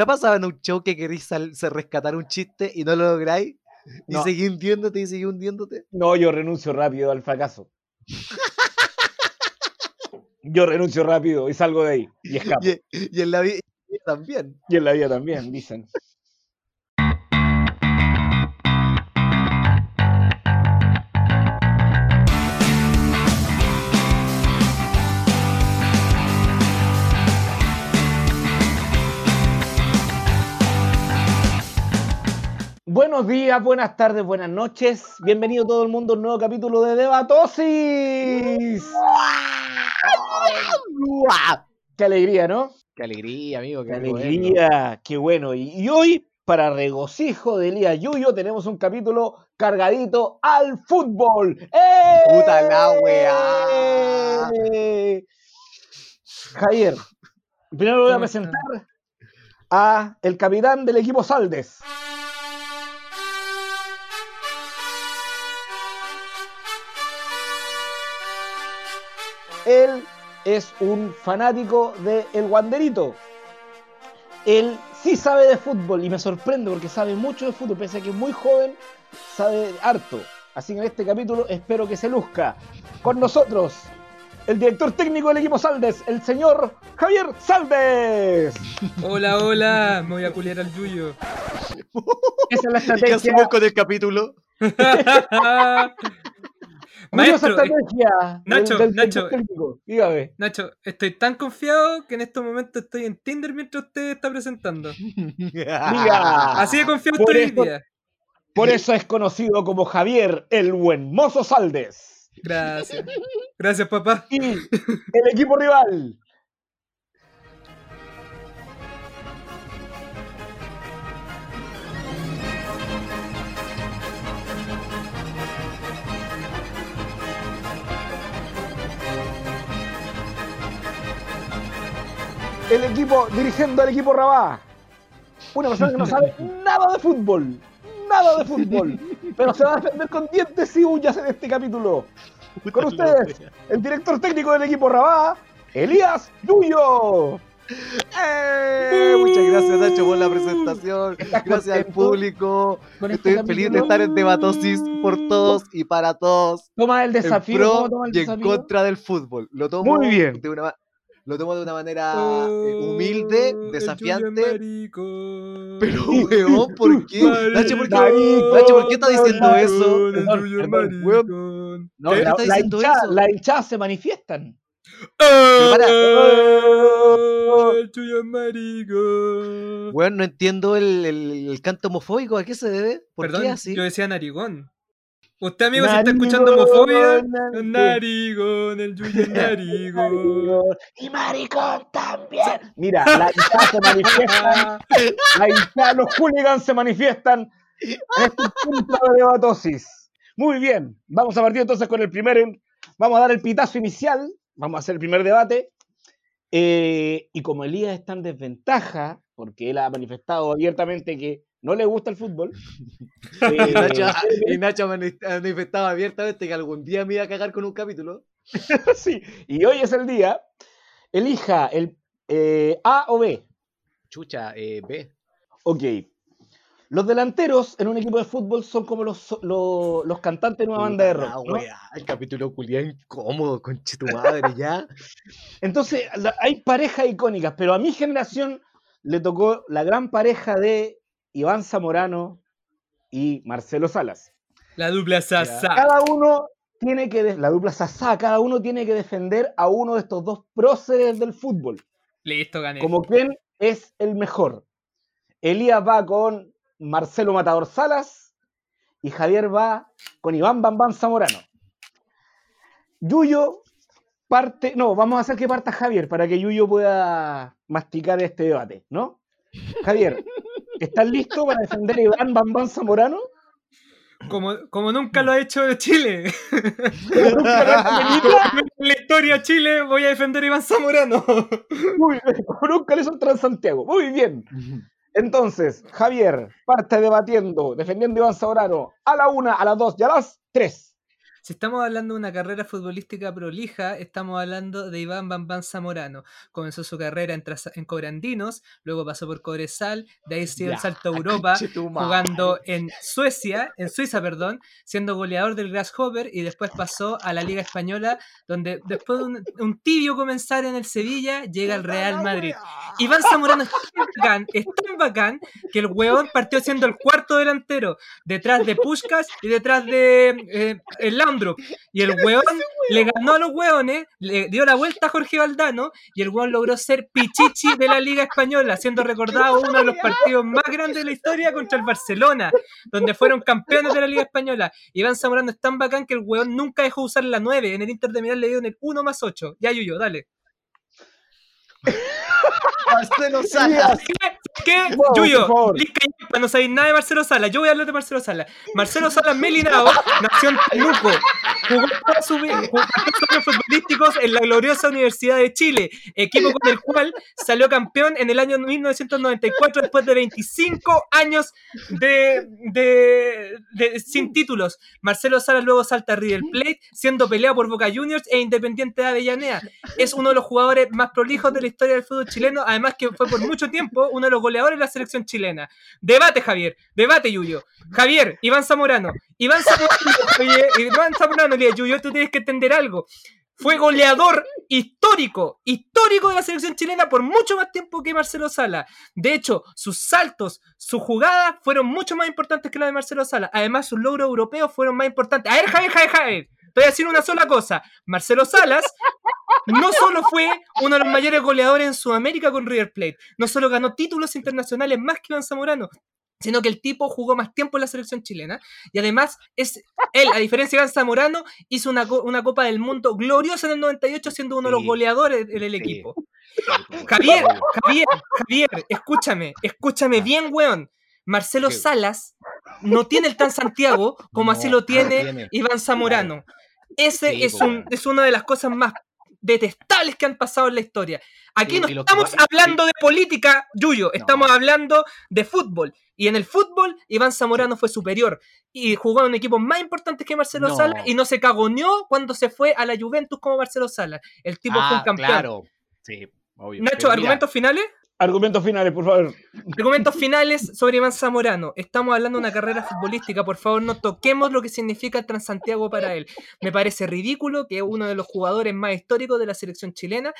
¿Te ha pasado en un show que querís rescatar un chiste y no lo lográis? Y No. seguís hundiéndote y seguís hundiéndote. No, yo renuncio rápido al fracaso. Yo renuncio rápido y salgo de ahí. Y escapo. Y, y en la vida también. Y en la vida también, dicen. Buenos días, buenas tardes, buenas noches. Bienvenido todo el mundo a un nuevo capítulo de Debatosis. Qué alegría, ¿no? Qué alegría, amigo. Qué Qué, bueno. alegría, qué bueno. Y, y hoy, para regocijo de Elías Yuyo, tenemos un capítulo cargadito al fútbol. ¡Eh! Puta la weá. Javier, primero voy a presentar a el capitán del equipo Saldes. Él es un fanático de El Wanderito. Él sí sabe de fútbol y me sorprende porque sabe mucho de fútbol, pese a que es muy joven, sabe harto. Así que en este capítulo espero que se luzca. Con nosotros, el director técnico del equipo Saldes, el señor Javier Saldes. Hola, hola, me voy a culiar al Yuyo. Esa es la ¿Y qué estrategia. hacemos con el capítulo? Maestro, eh, estrategia Nacho, del, del Nacho. Dígame. Nacho, estoy tan confiado que en estos momentos estoy en Tinder mientras usted está presentando. Diga. Así de confiado Por estoy hoy eso- día. Por eso es conocido como Javier el Buen Mozo Saldes. Gracias. Gracias, papá. Y el equipo rival. El equipo dirigiendo al equipo Rabá. Una persona que no sabe nada de fútbol. Nada de fútbol. Pero se va a defender con dientes y uñas en este capítulo. Con ustedes, el director técnico del equipo Rabá, Elías Yuyo. ¡Eh! Muchas gracias, Nacho, por la presentación. ¿Estás Gracias al público. este Estoy feliz de estar en Debatosis por todos y para todos. Toma el En desafío. pro ¿cómo toma el y en contra del fútbol. Lo tomo Muy bien. de una ma- lo tomo de una manera Oh, eh, humilde, Yuyo desafiante. Pero, weón, ¿por qué? Nacho, ¿por qué, Nacho, ¿por qué está diciendo eso? Perdón, maricón. No, ¿Qué la, está la diciendo hinchada, eso? la hinchada se manifiestan. ¡Oh, oh, el maricón. Weón, no entiendo el, el- el canto homofóbico. ¿A qué se debe? ¿Por Perdón, qué así? yo decía narigón. Usted, amigo, si está escuchando homofobia, narigón. narigón, el Yuyo narigón. Y maricón también. Mira, la hinchada se manifiestan. La hinchada, los hooligans se manifiestan en este punto de debatosis. Muy bien, vamos a partir entonces con el primer. Vamos a dar el pitazo inicial. Vamos a hacer el primer debate. Eh, y como Elías está en desventaja, porque él ha manifestado abiertamente que no le gusta el fútbol. Y eh, Nacho, y Nacho mani- manifestaba abiertamente que algún día me iba a cagar con un capítulo. sí, y hoy es el día. Elija el eh, A o B. Chucha, eh, B. Ok. Los delanteros en un equipo de fútbol son como los, los, los cantantes en una banda de rock. Ah, ¿no? weá, el capítulo culiado incómodo, conche tu madre, ya. Entonces, hay parejas icónicas, pero a mi generación le tocó la gran pareja de Iván Zamorano y Marcelo Salas. La dupla Sasa. Cada uno tiene que, la dupla Sasá, cada uno tiene que defender a uno de estos dos próceres del fútbol. Listo, gané. Como quién es el mejor. Elías va con Marcelo Matador Salas y Javier va con Iván Bambán Zamorano. Yuyo parte, no, vamos a hacer que parta Javier para que Yuyo pueda masticar este debate, ¿no? Javier, ¿estás listo para defender a Iván Bambán Zamorano? Como, como nunca lo ha hecho Chile. Nunca lo has hecho en la historia de Chile voy a defender a Iván Zamorano. Muy bien, como nunca lo hizo Transantiago. Muy bien. Entonces, Javier parte debatiendo, defendiendo a Iván Zamorano a la una, a las dos y a las tres. Si estamos hablando de una carrera futbolística prolija, estamos hablando de Iván Bambán Zamorano. Comenzó su carrera en, en Cobrandinos, luego pasó por Cobresal, de ahí se dio el salto a Europa, jugando en Suecia, en Suiza, perdón, siendo goleador del Grasshopper y después pasó a la Liga Española, donde después de un, un tibio comenzar en el Sevilla, llega al Real Madrid. Iván Zamorano es tan bacán, es tan bacán que el huevón partió siendo el cuarto delantero, detrás de Puskas y detrás de eh, el Y el huevón le ganó a los hueones, le dio la vuelta a Jorge Valdano y el huevón logró ser Pichichi de la Liga Española, siendo recordado uno de los partidos más grandes de la historia contra el Barcelona, donde fueron campeones de la Liga Española. Iván Zamorano es tan bacán que el huevón nunca dejó usar la 9. En el Inter de Milán le dieron el 1 más 8. Ya, Yuyo, dale. Marcelo Salas. ¿Qué? Wow, Yuyo, no sabéis nada de Marcelo Sala. Yo voy a hablar de Marcelo Sala. Marcelo Sala Melinao nació en Temuco. Jugó jugó sus años futbolísticos en la gloriosa Universidad de Chile, equipo con el cual salió campeón en el año 1994 después de 25 años de, de- de- sin títulos. Marcelo Sala luego salta a River Plate, siendo peleado por Boca Juniors e Independiente de Avellaneda. Es uno de los jugadores más prolijos de la historia del fútbol chileno, además que fue por mucho tiempo uno de los goleadores de la selección chilena. Debate, Javier, debate, Yuyo. Javier, Iván Zamorano. Iván Zamorano, oye, Iván Zamorano, Yuyo, tú tienes que entender algo. Fue goleador histórico, histórico de la selección chilena por mucho más tiempo que Marcelo Sala. De hecho, sus saltos, sus jugadas fueron mucho más importantes que la de Marcelo Sala. Además, sus logros europeos fueron más importantes. A ver, Javier, Javier, Javier. A decir una sola cosa. Marcelo Salas no solo fue uno de los mayores goleadores en Sudamérica con River Plate, no solo ganó títulos internacionales más que Iván Zamorano, sino que el tipo jugó más tiempo en la selección chilena y además es él, a diferencia de Iván Zamorano, hizo una, una Copa del Mundo gloriosa en el 98 siendo uno de los goleadores en el Sí. equipo. Javier, Javier, Javier, escúchame, escúchame bien, weón. Marcelo. Salas no tiene el tan Santiago como así lo no tiene tiene. Iván Zamorano. Ese Sí, es, un, es una de las cosas más detestables que han pasado en la historia. Aquí Sí, no que estamos hablando de política, Yuyo, estamos hablando de fútbol. Y en el fútbol, Iván Zamorano fue superior y jugó en equipos más importantes que Marcelo No. Sala y no se cagoneó cuando se fue a la Juventus como Marcelo Sala. El tipo fue un Ah, campeón. claro. Sí, obvio. Nacho, Pero mira, ¿argumentos finales? Argumentos finales, por favor. Argumentos finales sobre Iván Zamorano. Estamos hablando de una carrera futbolística. Por favor, no toquemos lo que significa el Transantiago para él. Me parece ridículo que uno de los jugadores más históricos de la selección chilena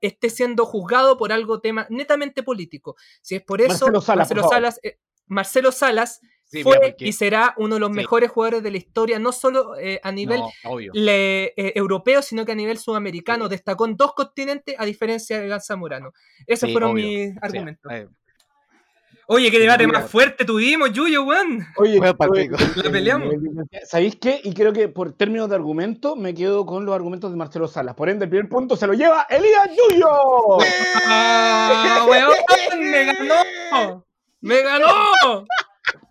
esté siendo juzgado por algo tema netamente político. Si es por eso, Marcelo Salas, por favor. Salas, eh, Marcelo Salas sí, fue mira, porque- y será uno de los Sí. mejores jugadores de la historia, no solo eh, a nivel No, obvio. le- eh, europeo, sino que a nivel sudamericano. Destacó en dos continentes a diferencia de Zamorano. Esos Sí, fueron obvio. mis argumentos. eh, Oye, qué debate más fuerte tuvimos, Yuyo, weón. Oye, pico. La peleamos. ¿sabéis qué? Y creo que por términos de argumento me quedo con los argumentos de Marcelo Salas. Por ende, el primer punto se lo lleva Elías Yuyo. ¡Ah, weón! ¡Me ganó! ¡Me ganó!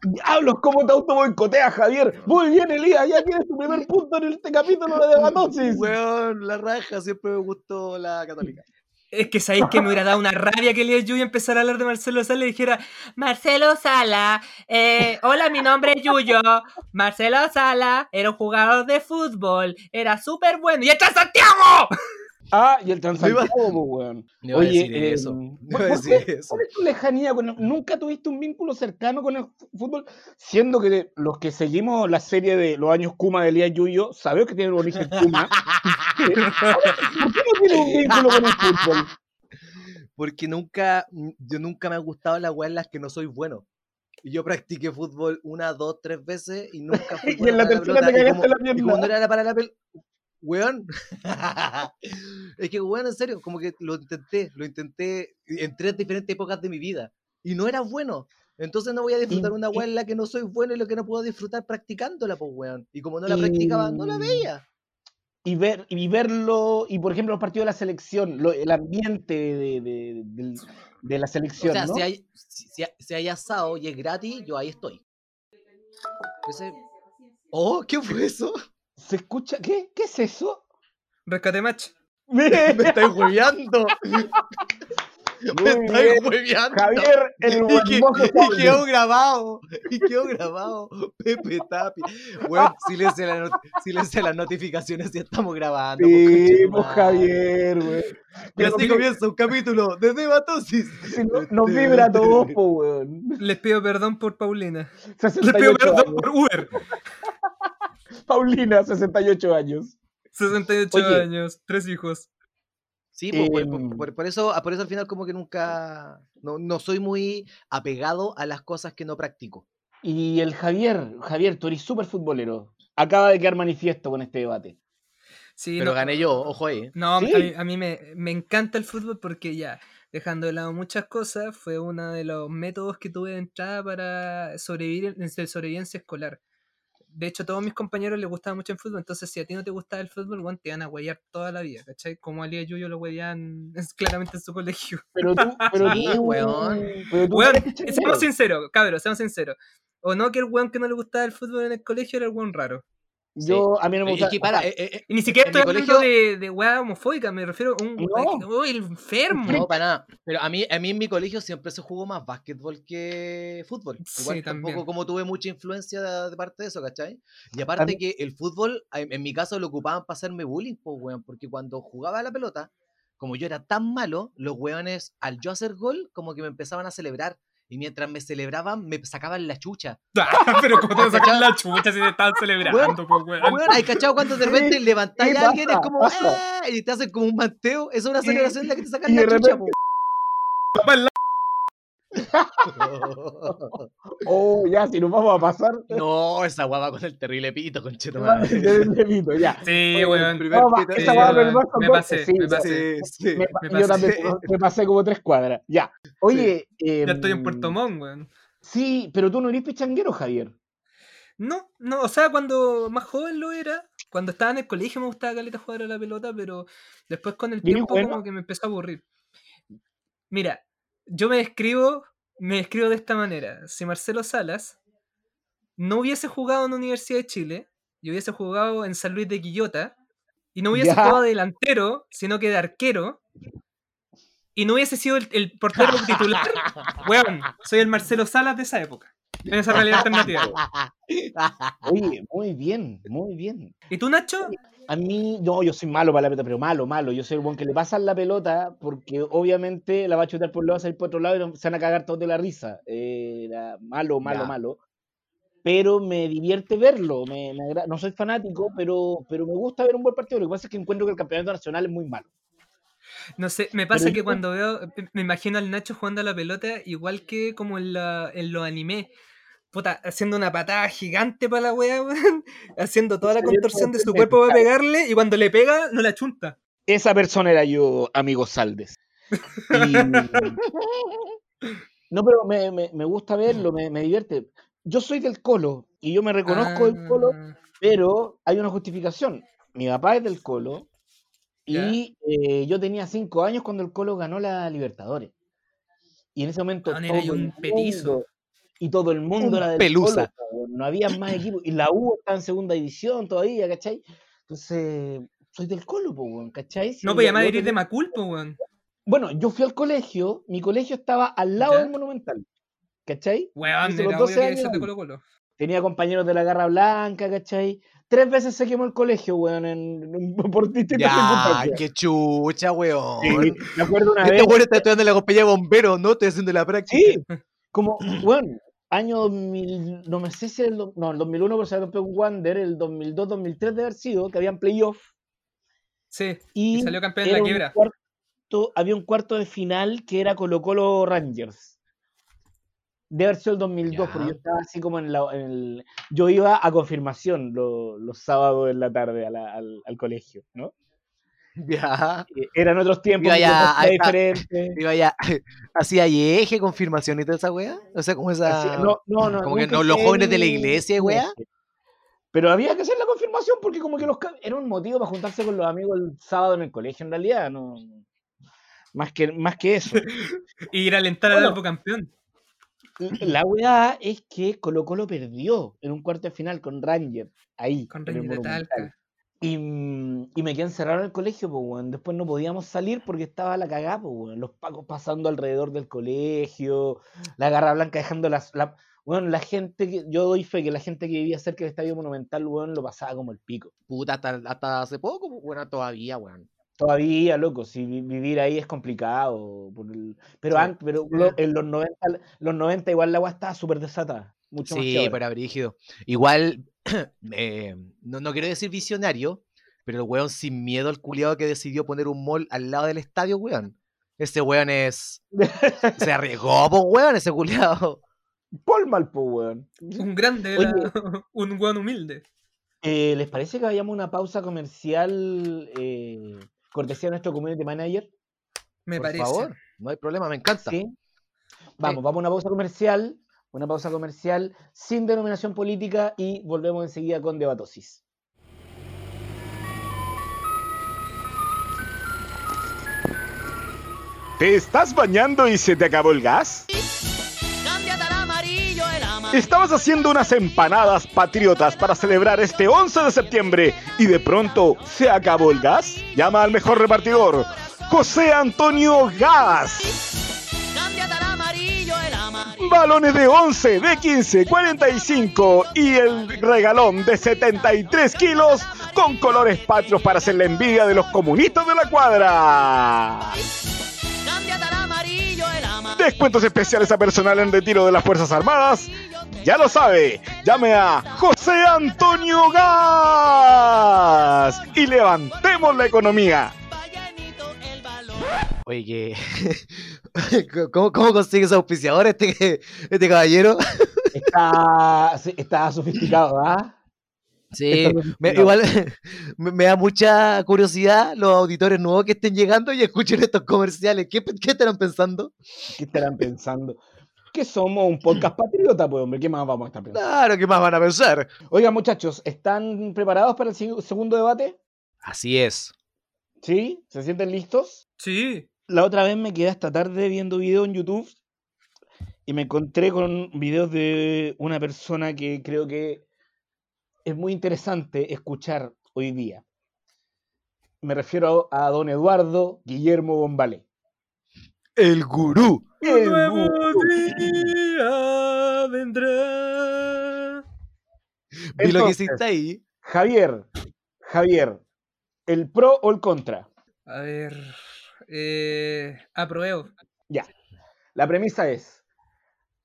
Diablos, cómo te auto boicotea, Javier. Muy bien, Elías, ya tienes tu primer punto en este capítulo de Debatosis. Weón, la raja, siempre me gustó la católica. Es que sabéis que me hubiera dado una rabia que Elías Yuyo empezara a hablar de Marcelo Sala y dijera Marcelo Sala, eh, hola, mi nombre es Yuyo. Marcelo Sala era un jugador de fútbol, era súper bueno. ¡Y está Santiago! Ah, y el Transantiago, weón. No iba a decir eh, eso. ¿por- No iba a por decir qué- eso. ¿Cuál es tu lejanía con el- ¿Nunca tuviste un vínculo cercano con el fútbol? Siendo que los que seguimos la serie de los años Kuma de Elías Yuyo, sabemos que tiene un origen Kuma. ¿Por qué no tiene un vínculo con el fútbol? Porque nunca, yo nunca me ha gustado las weas en las que no soy bueno. Y yo practiqué fútbol una, dos, tres veces y nunca fui Y en la tercera te. Y cagaste la y pierna. como no era para la pelota, weón. es que, weón, en serio, como que lo intenté, lo intenté en tres diferentes épocas de mi vida. Y no era bueno. Entonces no voy a disfrutar Y- una wea en la que no soy bueno y lo que no puedo disfrutar practicándola, pues, weón. Y como no la Y- practicaba, no la veía. Y, ver, y verlo, y por ejemplo, los partidos de la selección, lo- el ambiente de, de- del- de la O selección, sea, ¿no? si, hay, si, si hay asado y es gratis, yo ahí estoy. Ese- Oh, ¿qué fue eso? ¿Se escucha? ¿Qué? ¿Qué es eso? Rescate match. Me estáis hueveando. Me estáis hueveando. Javier, el Y, que- y quedó grabado, y quedó grabado. Pepe Tapi. Bueno, silencio la not- silencio las notificaciones si estamos grabando. Sí, pues. Javier, güey. Y Pero así comienza un capítulo de Debatosis. si no- nos vibra po, weón. Les pido perdón por Paulina. 68 Les pido perdón años. por Uber. Paulina, 68 años. 68 Oye. años, tres hijos. Sí, pues, por, Em. por- por- por eso, por eso al final como que nunca, no, no soy muy apegado a las cosas que no practico. Y el Javier, Javier, tú eres súper futbolero. Acaba de quedar manifiesto con este debate. Sí, Pero no, gané yo, ojo ahí. No, Sí. a mí, a mí me, me encanta el fútbol porque ya, dejando de lado muchas cosas, fue uno de los métodos que tuve de entrada para sobrevivir en en sobrevivencia escolar. De hecho, a todos mis compañeros les gustaba mucho el fútbol, entonces si a ti no te gustaba el fútbol, bueno, te van a huellar toda la vida, ¿cachai? Como a Lía Yuyo lo huellan claramente en su colegio. Pero tú, pero Sí, weón. Pero tú Weón, seamos sinceros, cabros, seamos sinceros. O no que el weón que no le gustaba el fútbol en el colegio era el weón raro. Yo, a mí no me Y gusta. que o para, eh, eh, eh, Y ni siquiera En mi estoy hablando colegio- de, de weá homofóbica, me refiero a un No. oh, el enfermo. No, para nada. Pero a mí, a mí en mi colegio siempre se jugó más básquetbol que fútbol. Sí, Igual también. tampoco como tuve mucha influencia de, de parte de eso, ¿cachai? Y aparte mí- que el fútbol, en, en mi caso, lo ocupaban para hacerme bullying, pues, weón. Porque cuando jugaba a la pelota, como yo era tan malo, los weones, al yo hacer gol, como que me empezaban a celebrar. Y mientras me celebraban, me sacaban la chucha. Ah, pero como te sacan la chucha si te estaban celebrando, pues weón. Weón, ¿hay cachado cuando de repente levantáis a alguien? Es como. "Eh", y te hacen como un manteo. Es una celebración en la que te sacan la chucha, po. Oh, ya, si nos vamos a pasar. No, esa guapa con el terrible pito, tener el delito, ya. Sí, weón. el primer No, pito- esa sí, va a weón. ver más con me corte, pasé, sí, me pasé. Sí, sí. Me me yo pasé. también me pasé como tres cuadras. Ya. Oye. Ya estoy en em, Puerto Montt, weón. Sí, pero tú no eres pichanguero, Javier. No, no, o sea, cuando más joven lo era, cuando estaba en el colegio me gustaba caleta jugar a la pelota, pero después con el ¿Y eres tiempo bueno? como que me empezó a aburrir. Mira, yo me describo, me describo de esta manera. Si Marcelo Salas no hubiese jugado en la Universidad de Chile y hubiese jugado en San Luis de Quillota y no hubiese Ya. jugado de delantero, sino que de arquero, y no hubiese sido el, el portero titular, weón, soy el Marcelo Salas de esa época. En esa realidad alternativa. Oye, muy bien, muy bien. ¿Y tú, Nacho? A mí, no, yo soy malo para la pelota, pero malo, malo. Yo soy el buen que le pasan la pelota porque obviamente la va a chutar por un lado, va a salir por otro lado y se van a cagar todos de la risa. Eh, Era malo, malo, Ya. malo. Pero me divierte verlo. Me, me No soy fanático, pero, pero me gusta ver un buen partido. Lo que pasa es que encuentro que el campeonato nacional es muy malo. No sé, me pasa Pero que yo- cuando veo, me imagino al Nacho jugando a la pelota, igual que como en, la, en los animes, puta, haciendo una patada gigante para la wea, weón, haciendo toda la contorsión de su cuerpo para pegarle, y cuando le pega, no la chunta. Esa persona era yo, amigo Saldes. Y- No, pero me, me- me gusta verlo, me, me divierte. Yo soy del Colo y yo me reconozco del Colo, Ah, pero hay una justificación. Mi papá es del Colo y eh, yo tenía cinco años cuando el Colo ganó la Libertadores. Y en ese momento era ahí todo el un petizo. Y todo el mundo Un era del pelusa. Po, no había más equipos. Y la U está en segunda división todavía, ¿cachai? Entonces, soy del Colo, po, weón, ¿cachai? Si no, pues yo- llamar yo a ir de Macul, pues, weón. Bueno, yo fui al colegio, mi colegio estaba al lado ¿Ya? del Monumental, ¿cachai? Weón, los era 12 obvio que años ser de. Colo Colo. Tenía compañeros de la Garra Blanca, ¿cachai? Tres veces se quemó el colegio, weón, en, en- por distintas Ya, qué chucha, weón. Sí, me acuerdo una Este vez. weón está estudiando en la compañía de bomberos, ¿no? Estoy haciendo la práctica. Sí, como, bueno, año 2000, no me sé si el, no, el 2001 por ser campeón Wander, el 2002, 2003 de haber sido, que habían playoff. Sí, Y, y salió campeón era la quiebra. cuarto- había un cuarto de final que era Colo Colo Rangers. De haber sido el 2002, porque Ya. yo estaba así como en, la, en el... Yo iba a confirmación lo- los sábados en la tarde a la- al, al colegio, ¿no? Ya. Eh, Eran otros tiempos, Iba ya. Iba ya. ¿Hacía eje, confirmación y toda esa weá? O sea, como esa. No, no, no, como que no, los jóvenes de la iglesia, weá. Pero había que hacer la confirmación porque como que los era un motivo para juntarse con los amigos el sábado en el colegio, en realidad, no más que más que eso. Y ir a alentar al Bueno. Albo campeón. La weá es que Colo Colo perdió en un cuarto de final con Ranger, ahí. Con Ranger de. Talca. Y, mm, y me quedé encerrado en el colegio, pues, weón. Después no podíamos salir porque estaba la cagada, pues, weón. Los pacos pasando alrededor del colegio, la garra blanca dejando las. La, weón, la gente que. Yo doy fe que la gente que vivía cerca del estadio monumental, weón, lo pasaba como el pico. Puta, hasta, hasta hace poco, bueno, todavía, weón. Todavía, loco, si vi- vivir ahí es complicado. por el- Pero, Sí. an- pero lo- en los 90, los 90 igual la agua estaba súper desatada. Mucho más Sí, ahora. pero brígido. Igual, eh, no, no quiero decir visionario, pero el weón sin miedo al culiado que decidió poner un mall al lado del estadio, weón. Ese weón es. Se arriesgó, po, weón, ese culiado. Paul Malpo, weón. Un grande, Oye. era un weón humilde. Eh, ¿Les parece que vayamos a una pausa comercial eh, cortesía de nuestro community manager? Me Por parece. favor, no hay problema, me encanta. Sí. Vamos, vamos a una pausa comercial, una pausa comercial sin denominación política y volvemos enseguida con Debatosis. ¿Te estás bañando y se te acabó el gas? Cámbiate al amarillo, el amarillo. Estabas haciendo unas empanadas patriotas para celebrar este 11 de septiembre y de pronto se acabó el gas. Llama al mejor repartidor, José Antonio Gas. Balones de 11, de 15, 45 y el regalón de 73 kilos con colores patrios para hacer la envidia de los comunistas de la cuadra. Cámbiate al amarillo, el amarillo. Descuentos especiales a personal en retiro de las Fuerzas Armadas. Ya lo sabe, llame a José Antonio Gas y levantemos la economía. Oye, que. ¿Cómo, ¿Cómo consigue ese auspiciador este, este caballero? Está, sí, está sofisticado, ¿ah? Sí, me- igual me, me da mucha curiosidad los auditores nuevos que estén llegando y escuchen estos comerciales. ¿Qué, qué estarán pensando? ¿Qué estarán pensando? Que somos un podcast patriota, pues, hombre. ¿Qué más vamos a estar pensando? Claro, ¿qué más van a pensar? Oigan, muchachos, ¿están preparados para el segundo debate? Así es. ¿Sí? ¿Se sienten listos? Sí. La otra vez me quedé hasta tarde viendo videos en YouTube y me encontré con videos de una persona que creo que es muy interesante escuchar hoy día. Me refiero a don Eduardo Guillermo Bombalé. El gurú. El nuevo gurú. día vendrá. Vi lo que hiciste ahí. Javier, Javier, ¿el pro o el contra? A ver. Eh, apruebo. La premisa es,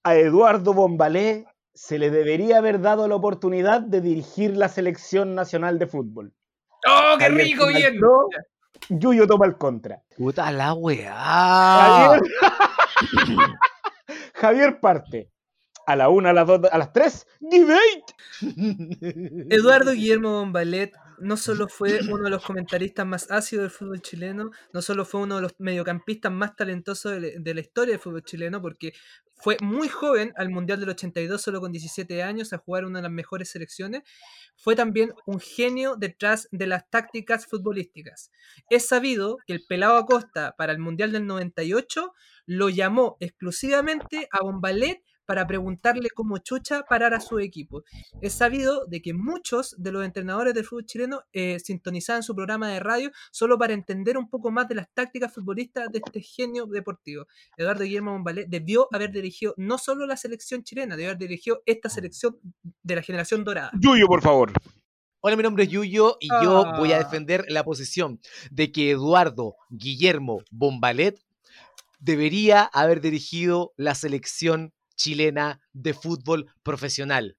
a Eduardo Bombalé se le debería haber dado la oportunidad de dirigir la selección nacional de fútbol. ¡Oh, qué Javier rico! Bien. Yuyo toma el contra. Puta la weá. Javier, Javier parte. A la una, a las dos, a las tres, debate. Eduardo Guillermo Bombalet no solo fue uno de los comentaristas más ácidos del fútbol chileno, no solo fue uno de los mediocampistas más talentosos de, la- historia del fútbol chileno, porque fue muy joven al Mundial del 82, solo con 17 años, a jugar una de las mejores selecciones, fue también un genio detrás de las tácticas futbolísticas. Es sabido que el pelado Acosta para el Mundial del 98 lo llamó exclusivamente a Bombalet para preguntarle cómo chucha parar a su equipo. Es sabido de que muchos de los entrenadores del fútbol chileno eh, sintonizaban su programa de radio solo para entender un poco más de las tácticas futbolistas de este genio deportivo. Eduardo Guillermo Bombalé debió haber dirigido no solo la selección chilena, debió haber dirigido esta selección de la generación dorada. Yuyo, por favor. Hola, mi nombre es Yuyo y yo voy a Ah. defender la posición de que Eduardo Guillermo Bombalet debería haber dirigido la selección chilena de fútbol profesional,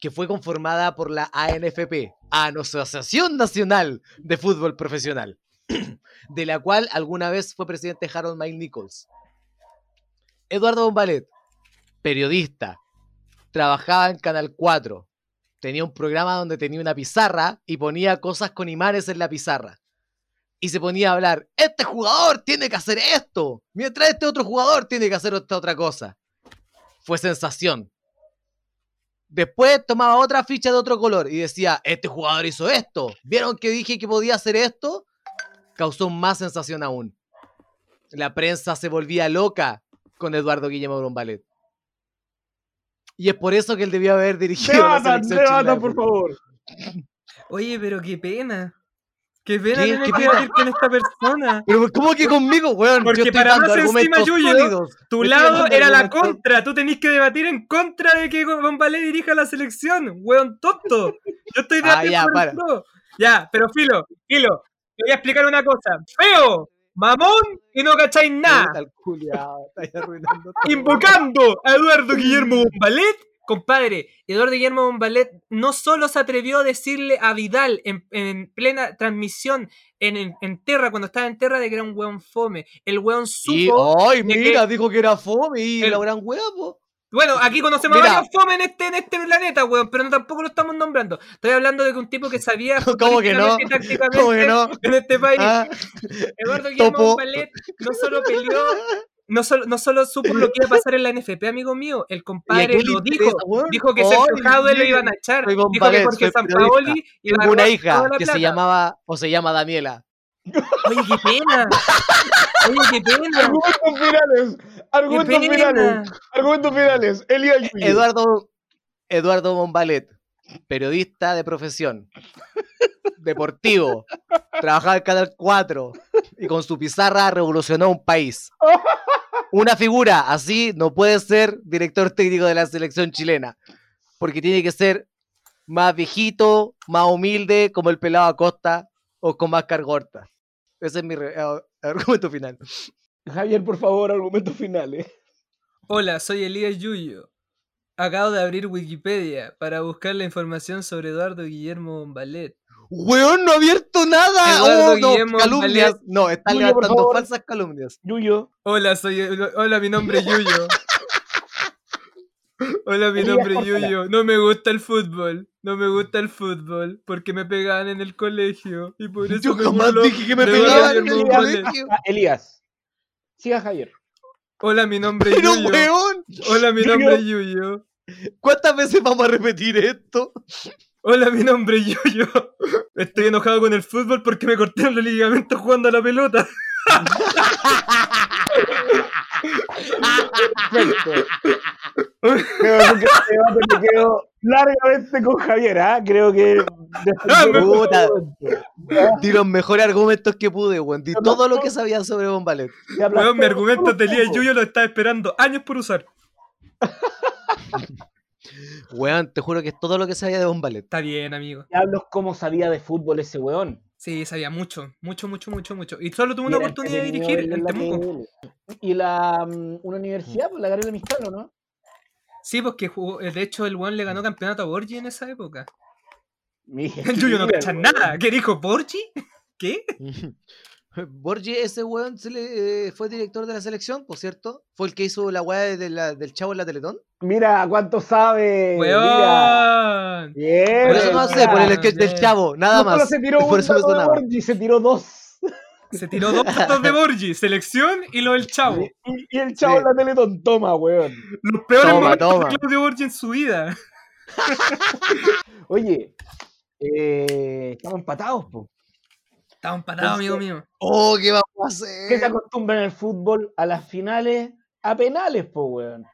que fue conformada por la ANFP, Asociación Nacional de Fútbol Profesional, de la cual alguna vez fue presidente Harold Mike Nichols. Eduardo Bombalet, periodista, trabajaba en Canal 4, tenía un programa donde tenía una pizarra y ponía cosas con imanes en la pizarra. Y se ponía a hablar, este jugador tiene que hacer esto, mientras este otro jugador tiene que hacer esta otra cosa. Fue sensación. Después tomaba otra ficha de otro color y decía, este jugador hizo esto. ¿Vieron que dije que podía hacer esto? Causó más sensación aún. La prensa se volvía loca con Eduardo Guillermo Brombalet. Y es por eso que él debió haber dirigido la selección chilena de debatan, por favor. Oye, pero qué pena. Qué pena ¿Qué? tener ¿Qué que pena? debatir con esta persona. Pero ¿cómo que conmigo, weón? Porque Yo estoy para más encima, Yuyo. Tu lado era la contra. Tú tenés que debatir en contra de que Bombalé dirija la selección. Weón tonto. Yo estoy de Ah, ya, para. Ya, pero filo, filo. Te voy a explicar una cosa. Feo, mamón y no cacháis nada. Invocando a Eduardo Guillermo Bombalet. Compadre, Eduardo Guillermo Bombalet no solo se atrevió a decirle a Vidal en, en plena transmisión en, en, en Terra, cuando estaba en Terra, de que era un weón fome. El weón Y, supo. ay, que- mira, dijo que era fome y El- la gran hueá, po. Bueno, aquí conocemos Mira. a varios fome en este, en este planeta, weón, pero no, tampoco lo estamos nombrando. Estoy hablando de que un tipo que sabía ¿Cómo que no? ¿Cómo que no? en este país. Ah, Eduardo Guillermo. Bombalet no solo peleó, no solo, no solo supo lo que iba a pasar en la NFP, amigo mío, el ¿Y a compadre lo dijo. interesa? Dijo que Ay, Sergio Jadwe lo iban a echar. Dijo que Jorge Sampaoli iba a Tengo una hija toda la que se llamaba o se llama Daniela. Oye, qué pena. Oye, qué pena. Argumentos finales. Argumentos finales. Argumentos finales. Elías. Eduardo Eduardo Bombalet, periodista de profesión, deportivo, trabajaba en Canal 4 y con su pizarra revolucionó un país. Una figura así no puede ser director técnico de la selección chilena, porque tiene que ser más viejito, más humilde, como el pelado Acosta o con más cargorta. Ese es mi eh, argumento final. Javier, por favor, argumentos finales. Hola, soy Elías Yuyo. Acabo de abrir Wikipedia para buscar la información sobre Eduardo Guillermo Bombalet. ¡Weón, no ha abierto nada! Eduardo ¡Oh, no! Guillermo calumnias. No, están por levantando falsas calumnias. Yuyo. Hola, soy hola, mi nombre es Yuyo. Hola, mi nombre es. Yuyo. No me gusta el fútbol. No me gusta el fútbol porque me pegaban en el colegio y por eso Yo me jamás burlo dije que me pegaban en el colegio. Ah, Elías. Siga, Javier. Hola, mi nombre es Pero, Yuyo. weón, Hola, mi Yuyo. nombre es Yuyo. ¿cuántas veces vamos a repetir esto? Hola, mi nombre es Yuyo. Estoy enojado con el fútbol porque me cortaron los ligamentos jugando a la pelota. Perfecto. Creo que este me quedo largamente con Javier, ¿ah? Creo que. Ah, me- Puta. Di los mejores argumentos que pude, weón. Di todo lo que sabía sobre Bombalet. Weón, mi argumento de Elías poco. Yuyo lo estaba esperando años por usar. Weón, te juro que es todo lo que sabía de Bombalet. Está bien, amigo. Diablos, cómo sabía de fútbol ese weón. Sí, sabía mucho, mucho, mucho, mucho, mucho. Y solo tuve Y una oportunidad de dirigir en Temuco. Y la mm, una universidad, pues la Gabriela Mistral, ¿o ¿no? Sí, porque jugó, de hecho el weón le ganó campeonato a Borgi en esa época. Yuyo no mira, cacha weón. nada. ¿Qué dijo Borgi? ¿Qué? Borgi, ese weón se le- eh, fue director de la selección, por cierto. Fue el que hizo la weá de la- del chavo en la Teletón. Mira, cuánto sabe. Mira. Weón. Bien. Por eso no sé, por el sketch del chavo, nada No solo más. se tiró Por un eso dato de sonaba. Borgi, se tiró dos. Se tiró dos datos de Borgi, selección y lo del chavo. Y, y el chavo Sí. en la Teletón, toma, weón. Los peores Toma, momentos toma. de Claudio Borgi en su vida. Oye, eh, estamos empatados, po. Estaba empatado, amigo mío. Oh, ¿qué vamos a ¿Qué se hacer? acostumbra en el fútbol? A las finales, a penales, po, weón.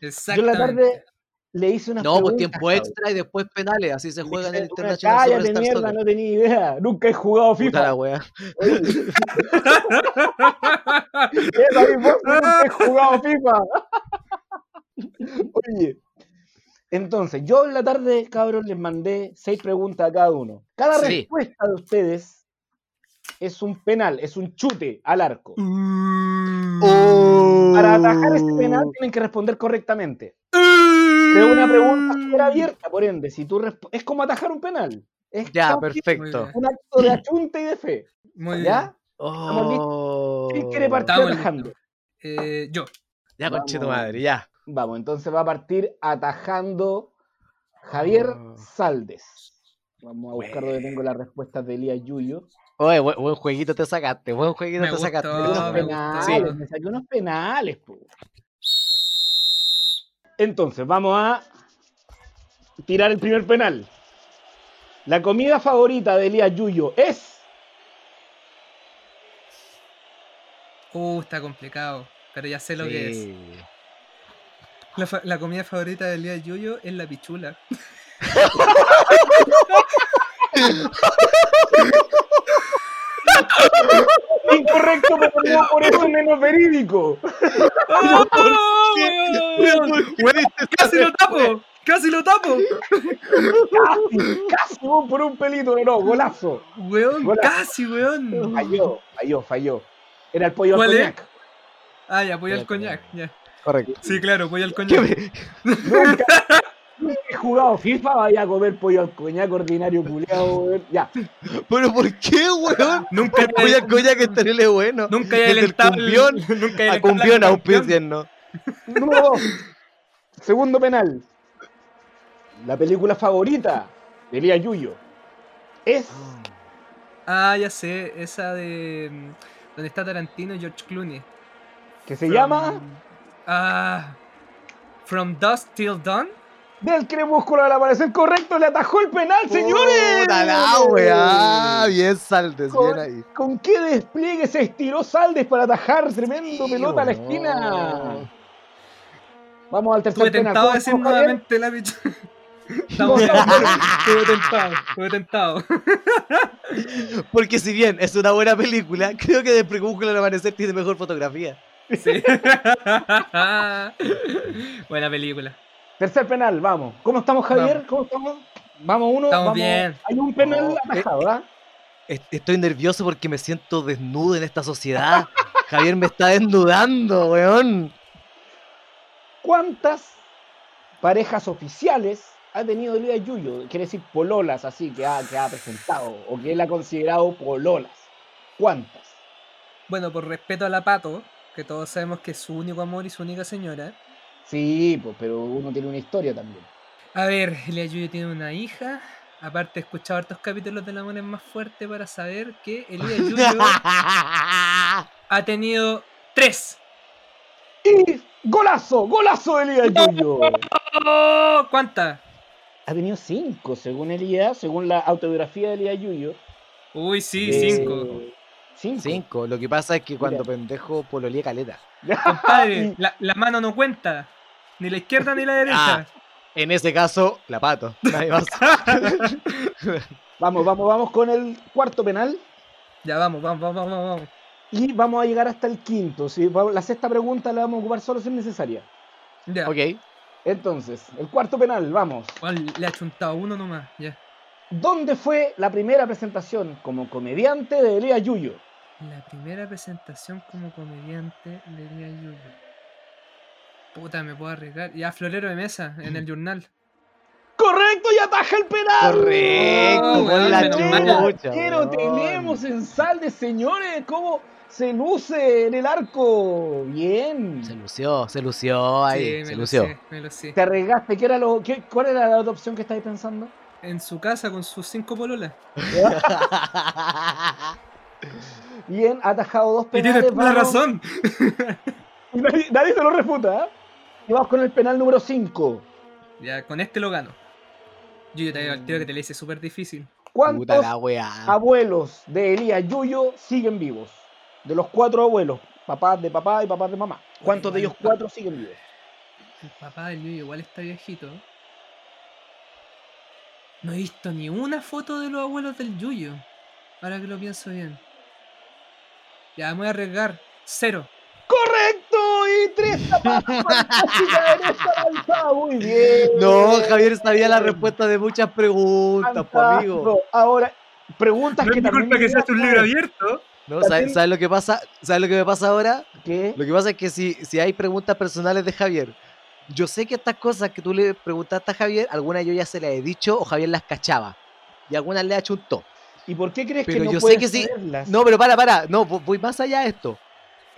Yo en la tarde le hice una No, pues tiempo extra y después penales, así se juega en el International Cállate, Superstar mierda, Soccer. no tenía idea. Nunca he jugado Puta FIFA. la wea. Esa misma, nunca he jugado FIFA. Oye, entonces, yo en la tarde, cabros, les mandé seis preguntas a cada uno. Cada Sí. respuesta de ustedes es un penal, es un chute al arco. Oh. Para atajar ese penal tienen que responder correctamente. Es una pregunta súper abierta, por ende, si tú es como atajar un penal. Es Ya, perfecto. Un acto de achunte y de fe. Muy ¿Ya? Oh. ¿Quién quiere partir Estamos atajando? Eh, yo. Ya, conche tu Vamos. madre, ya. Vamos, entonces va a partir atajando Javier Oh. Saldes. Vamos a buscar donde tengo las respuestas de Elías Yuyo. Oye, buen, buen jueguito te sacaste, buen jueguito Me te gustó. sacaste. Unos me penales, gustó. me saqué unos penales, po. Entonces, vamos a tirar el primer penal. La comida favorita de Elías Yuyo es. Uh, está complicado. Pero ya sé lo que es. La, fa- la comida favorita de Yuyo es la pichula. Incorrecto, pero no por eso menos verídico. ¡Oh, Pero, weón! ¿por qué este ¡Casi lo tapo! ¡Casi lo tapo! Casi, casi por un pelito, no, no, golazo. Weón, Hola. casi, weón. Falló, falló, falló. Era el pollo al coñac. Ah, ya, voy al coñac. Ya. Correcto. Sí, claro, voy al coñac. Nunca, jugado FIFA, vaya a comer pollo al coñac ordinario culiado, weón. Ya. ¿Pero por qué, weón? Nunca Voy a coña que estaré bueno. Nunca El del alentado el- cumbión, Nunca haya A alentado cumbión la a campeón. ¿no? Dos. Segundo penal. La película favorita de Elías Yuyo es Ah, ya sé, esa de. mm, Donde está Tarantino y George Clooney. que se From- llama Ah. From Dusk Till Dawn. Del Crepúsculo al amanecer correcto, le atajó el penal, señores. Puta la weá. Bien Saldes, bien ahí. ¿Con qué despliegue se estiró Saldes para atajar tremendo Sí, pelota a la esquina? Vamos al tercer Estuve penal. tentado a ¿Cómo decir nuevamente la picha. Estamos Estuve tentado, estuve tentado. Porque si bien es una buena película, creo que de Crepúsculo al amanecer tiene mejor fotografía. Sí. Buena película. Tercer penal, vamos. ¿Cómo estamos, Javier? Vamos. ¿Cómo estamos? Vamos uno. Estamos vamos. bien. Hay un penal Oh, atajado, ¿ah? Est- Estoy nervioso porque me siento desnudo en esta sociedad. Javier me está desnudando, weón. ¿Cuántas parejas oficiales ha tenido Elías Yuyo? Quiere decir pololas, así que ha, que ha presentado, o que él ha considerado pololas. ¿Cuántas? Bueno, por respeto a la Pato, que todos sabemos que es su único amor y su única señora. Sí, pues, pero uno tiene una historia también. A ver, Elia Yuyo tiene una hija. Aparte, he escuchado hartos capítulos del amor es más fuerte para saber que Elia Yuyo ha tenido tres. ¡Y golazo! ¡Golazo de Elías Yuyo! ¡Oh! ¿Cuántas? Ha tenido cinco, según Elías, según la autobiografía de Elías Yuyo. Uy, sí, cinco. Cinco. Cinco. Lo que pasa es que cuando pendejo pololía caleta. Compadre, la, la mano no cuenta. Ni la izquierda ni la derecha. En ese caso, la pato. Nadie más. Vamos, vamos, vamos con el cuarto penal. Ya, vamos, vamos, vamos, vamos, vamos. Y vamos a llegar hasta el quinto. ¿sí? La sexta pregunta la vamos a ocupar solo si es necesaria. Ya. ok. Entonces, el cuarto penal, vamos. Le ha chuntado uno nomás. Ya. ¿Dónde fue la primera presentación como comediante de Elías Yuyo? La primera presentación como comediante de Elia Yuyo. Puta, me puedo arriesgar. Ya, florero de mesa, en el journal. ¡Correcto! ¡Y ataja el penal! Correcto, Oh, con weón, la chucha. Pero tenemos en Salde, señores, cómo se luce en el arco. Bien. Se lució, se lució ahí. Sí, se lució. me sé. Te arriesgaste. ¿Qué era lo, qué- ¿Cuál era la otra opción que estáis pensando? En su casa con sus cinco pololas. Bien, ha atajado dos Y penales. tienes toda la razón. Nadie, nadie se lo refuta. ¿eh? Y vamos con el penal número 5. Ya, con este lo gano. Yo ya te digo al tiro que te le hice súper difícil. ¿Cuántos abuelos de Elías Yuyo siguen vivos? De los cuatro abuelos, papás de papá y papás de mamá. ¿Cuántos de ellos cuatro siguen vivos? El papá del Yuyo igual está viejito. No he visto ni una foto de los abuelos del Yuyo. Ahora que lo pienso bien. Ya, me voy a arriesgar. Cero. No, Javier sabía la respuesta de muchas preguntas, amigo. Ahora, preguntas No que es mi culpa que seas un libro saber. abierto. No, ¿sabes, sabes lo que pasa? ¿Sabes lo que me pasa ahora? ¿Qué? Lo que pasa es que si, si hay preguntas personales de Javier, yo sé que estas cosas que tú le preguntaste a Javier, algunas yo ya se las he dicho o Javier las cachaba. Y algunas le ha chuntó. ¿Y por qué crees que Pero no yo sé puedes que sí. saberlas? No, pero para, para. No, vo- voy más allá de esto.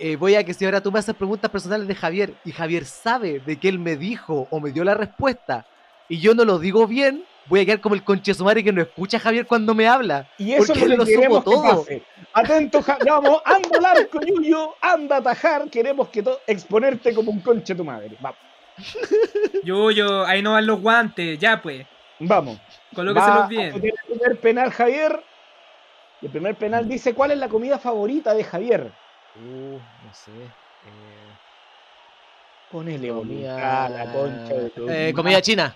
Eh, voy a que si ahora tú me haces preguntas personales de Javier y Javier sabe de que él me dijo o me dio la respuesta y yo no lo digo bien, voy a quedar como el conchesumare que no escucha a Javier cuando me habla. Y eso Porque es lo lo que queremos supo que todo. pase. Atento, Ja- vamos, anda al arco, Yuyo, anda a atajar. Queremos que exponerte como un conche tu madre. Vamos, Yuyo, ahí no van los guantes. Ya pues. vamos. Colóqueselos bien. el primer penal, Javier. Y el primer penal dice: ¿Cuál es la comida favorita de Javier? Uh, no sé. eh, Ponele comida. la concha de tu eh, comida china.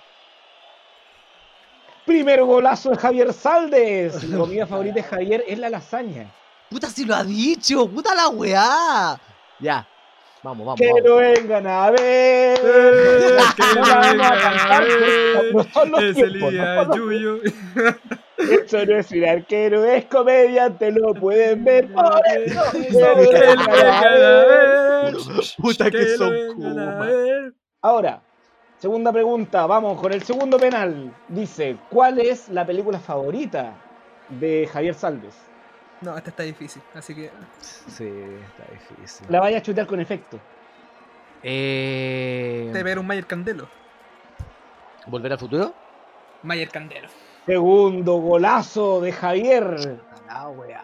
Primer golazo de Javier Saldes. La comida favorita de Javier es la lasaña. Puta, si lo ha dicho, puta la weá. Ya, vamos, vamos. Que vamos. lo vengan a ver. Eh, que No vamos a cantar, vengan no son los Es tiempos, Elías no Yuyo. Eso no es un arquero, es comediante, lo pueden ver por eso. Ver. ver. Puta que lo son Kuma. ver. Ahora, segunda pregunta, vamos con el segundo penal. Dice, ¿cuál es la película favorita de Javier Salves? No, esta está difícil, así que. Sí, está difícil. La vaya a chutear con efecto. Eh, Te pegar un Mayer Candelo. ¿Volver al futuro? Mayer Candelo. Segundo golazo de Javier. La weá.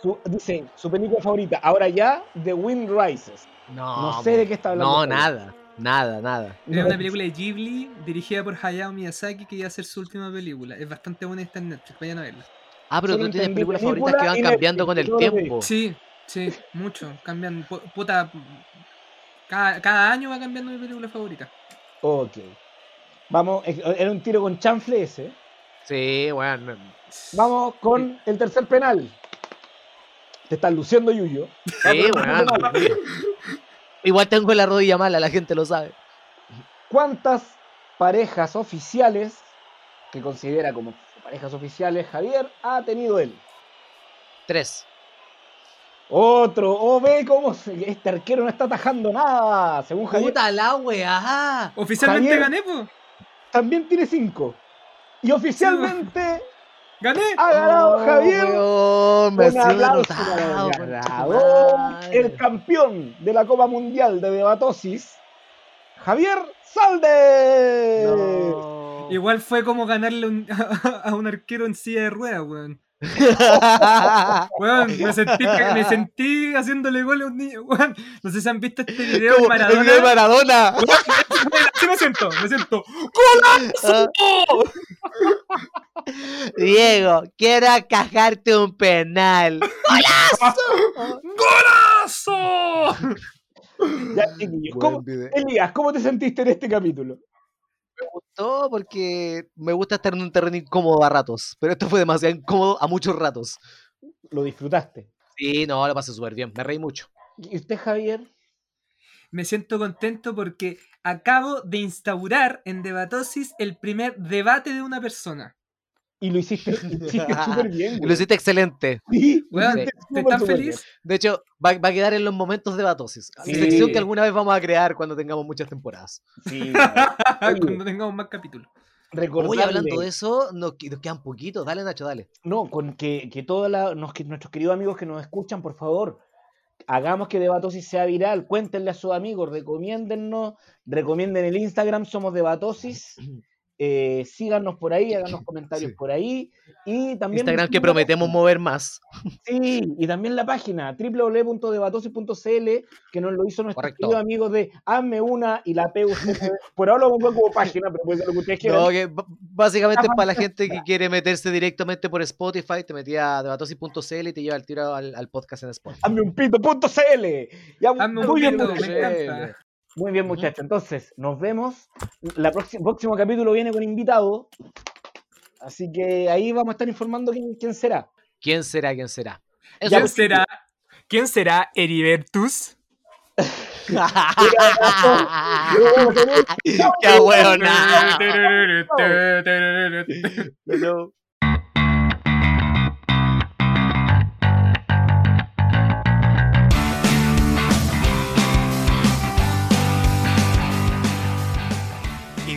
Su- dice, su película favorita. Ahora ya, The Wind Rises. No, No sé de qué está hablando. No, nada. Nada, nada. Es una película de Ghibli dirigida por Hayao Miyazaki que iba a ser su última película. Es bastante buena y está en Netflix, vayan a verla. Ah, pero Solo tú tienes películas película favoritas que van cambiando Netflix, con el tiempo. Sí, sí, mucho. Cambian. pu- Puta. Cada, cada año va cambiando mi película favorita. Ok. Vamos, era un tiro con chanfle ese. Sí, bueno. Vamos con el tercer penal. Te estás luciendo, Yuyo. Sí, bueno. Igual tengo la rodilla mala, la gente lo sabe. ¿Cuántas parejas oficiales que considera como parejas oficiales Javier ha tenido él? Tres. Otro. Oh, ve cómo se- este arquero no está atajando nada. Según Javier, Puta la weá. Oficialmente Javier. gané, po. también tiene cinco. Y oficialmente Gané. ha ganado Oh, Javier. weón, me Un aplauso para derrotado, el campeón de la Copa Mundial de Debatosis, Javier Saldes. No. Igual fue como ganarle un- a un arquero en silla de ruedas, weón. Weón, me sentí, me sentí haciéndole gol a un niño, weón. No sé si han visto este video de Como el video de Maradona. Maradona. Así me siento, me siento. Ah. Diego, quiero cajarte un penal. ¡Golazo! Ya, chiquillos, ¿cómo- Elías, ¿cómo te sentiste en este capítulo? Me gustó porque me gusta estar en un terreno incómodo a ratos, pero esto fue demasiado incómodo a muchos ratos. Lo disfrutaste. Sí, no, lo pasé súper bien, me reí mucho. ¿Y usted, Javier? Me siento contento porque acabo de instaurar en Debatosis el primer debate de una persona. Y lo hiciste, súper bien. Y güey. Lo hiciste excelente. Sí, ¿Te súper feliz? De hecho, va, va a quedar en los momentos de Batosis. Sí. Sección que alguna vez vamos a crear cuando tengamos muchas temporadas. Sí, Cuando tengamos más capítulos. recordarle- Oye, hablando de eso, nos, quedan poquitos. Dale, Nacho, dale. No, con que, que todos nuestros queridos amigos que nos escuchan, por favor, hagamos que Debatosis sea viral. Cuéntenle a sus amigos, recomiéndennos, recomienden el Instagram, somos Debatosis. Eh, síganos por ahí, háganos comentarios Sí. por ahí. Y también Instagram que prometemos mover más. Sí, y también la página www.debatosis.cl que nos lo hizo nuestro Correcto. querido amigo de Hazme una y la PUC. Por ahora lo pongo como página, pero puede ser lo que ustedes quieran. No, que básicamente es para la gente que quiere meterse directamente por Spotify, te metía a debatosis.cl y te lleva al tiro al, al podcast en Spotify. Hazme un pito.cl. Ya, Hazme un muy bien, pito, me encanta. Muy bien, muchachos. Entonces, nos vemos. La próxima, próximo capítulo viene con invitado. Así que ahí vamos a estar informando quién, quién será. ¿Quién será? ¿Quién será? Eso ¿Quién será? ¿Quién será Heribertus? ¡Qué hueona!